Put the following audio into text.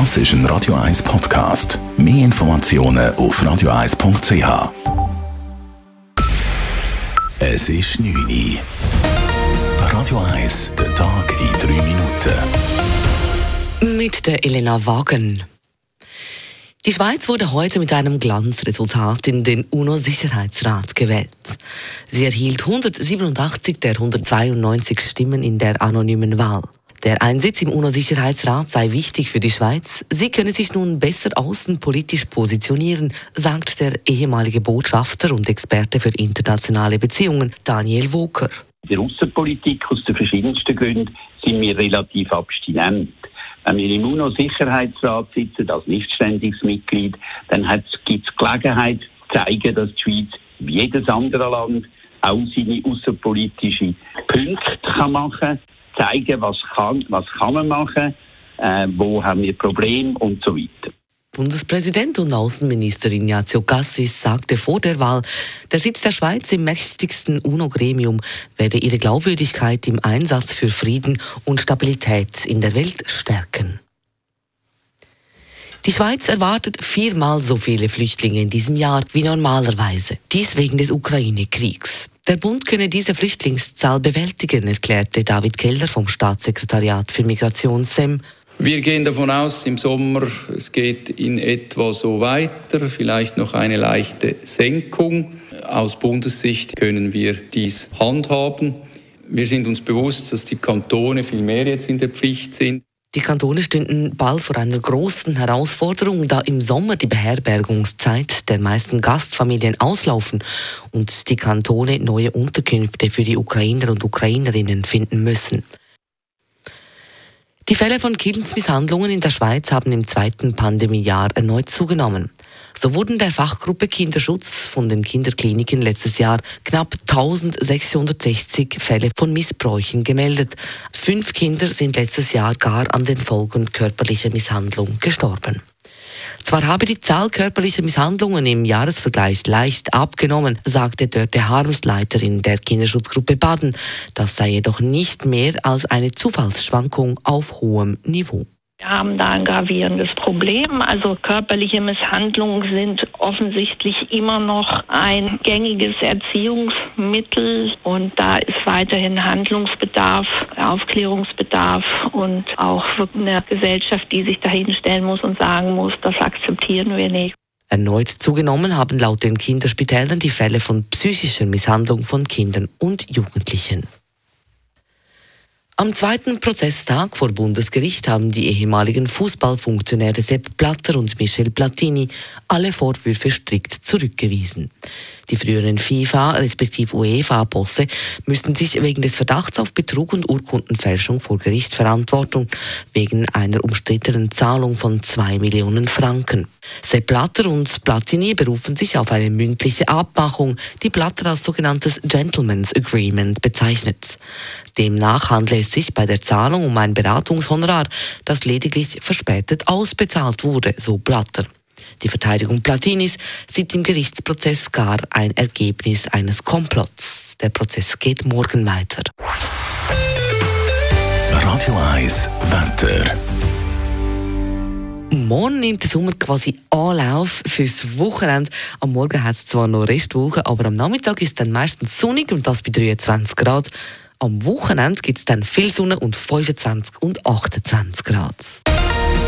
Das ist ein Radio 1 Podcast. Mehr Informationen auf radio1.ch. Es ist 9 Uhr. Radio 1, der Tag in 3 Minuten. Mit der Elena Wagen. Die Schweiz wurde heute mit einem Glanzresultat in den UNO-Sicherheitsrat gewählt. Sie erhielt 187 der 192 Stimmen in der anonymen Wahl. Der Einsitz im UNO-Sicherheitsrat sei wichtig für die Schweiz. Sie könne sich nun besser außenpolitisch positionieren, sagt der ehemalige Botschafter und Experte für internationale Beziehungen Daniel Woker. In der Außenpolitik aus den verschiedensten Gründen sind wir relativ abstinent. Wenn wir im UNO-Sicherheitsrat sitzen als nicht ständiges Mitglied, dann gibt es Gelegenheit zu zeigen, dass die Schweiz wie jedes andere Land auch seine außenpolitischen Punkte kann machen zeigen, was kann, was kann man machen, äh, wo haben wir Probleme und so weiter. Bundespräsident und Außenminister Ignazio Cassis sagte vor der Wahl, der Sitz der Schweiz im mächtigsten UNO-Gremium werde ihre Glaubwürdigkeit im Einsatz für Frieden und Stabilität in der Welt stärken. Die Schweiz erwartet viermal so viele Flüchtlinge in diesem Jahr wie normalerweise. Dies wegen des Ukraine-Kriegs. Der Bund könne diese Flüchtlingszahl bewältigen, erklärte David Keller vom Staatssekretariat für Migration SEM. Wir gehen davon aus, im Sommer, es geht in etwa so weiter, vielleicht noch eine leichte Senkung. Aus Bundessicht können wir dies handhaben. Wir sind uns bewusst, dass die Kantone viel mehr jetzt in der Pflicht sind. Die Kantone stünden bald vor einer großen Herausforderung, da im Sommer die Beherbergungszeit der meisten Gastfamilien auslaufen und die Kantone neue Unterkünfte für die Ukrainer und Ukrainerinnen finden müssen. Die Fälle von Kindesmisshandlungen in der Schweiz haben im zweiten Pandemiejahr erneut zugenommen. So wurden der Fachgruppe Kinderschutz von den Kinderkliniken letztes Jahr knapp 1660 Fälle von Missbräuchen gemeldet. Fünf Kinder sind letztes Jahr gar an den Folgen körperlicher Misshandlung gestorben. Zwar habe die Zahl körperlicher Misshandlungen im Jahresvergleich leicht abgenommen, sagte Dörte Harms, Leiterin der Kinderschutzgruppe Baden. Das sei jedoch nicht mehr als eine Zufallsschwankung auf hohem Niveau. Wir haben da ein gravierendes Problem. Also körperliche Misshandlungen sind offensichtlich immer noch ein gängiges Erziehungsmittel und da ist weiterhin Handlungsbedarf, Aufklärungsbedarf und auch eine Gesellschaft, die sich dahin stellen muss und sagen muss, das akzeptieren wir nicht. Erneut zugenommen haben laut den Kinderspitälern die Fälle von psychischer Misshandlung von Kindern und Jugendlichen. Am zweiten Prozesstag vor Bundesgericht haben die ehemaligen Fußballfunktionäre Sepp Blatter und Michel Platini alle Vorwürfe strikt zurückgewiesen. Die früheren FIFA respektive UEFA-Bosse müssen sich wegen des Verdachts auf Betrug und Urkundenfälschung vor Gericht verantworten, wegen einer umstrittenen Zahlung von zwei Millionen Franken. Sepp Blatter und Platini berufen sich auf eine mündliche Abmachung, die Blatter als sogenanntes Gentleman's Agreement bezeichnet. Demnach handle es sich bei der Zahlung um ein Beratungshonorar, das lediglich verspätet ausbezahlt wurde, so Blatter. Die Verteidigung Platinis sieht im Gerichtsprozess gar ein Ergebnis eines Komplotts. Der Prozess geht morgen weiter. Radio 1 Wetter. Morgen nimmt der Sommer quasi Anlauf fürs Wochenende. Am Morgen hat es zwar noch Restwolken, aber am Nachmittag ist es dann meistens sonnig und das bei 23 Grad. Am Wochenende gibt es dann viel Sonne und 25 und 28 Grad.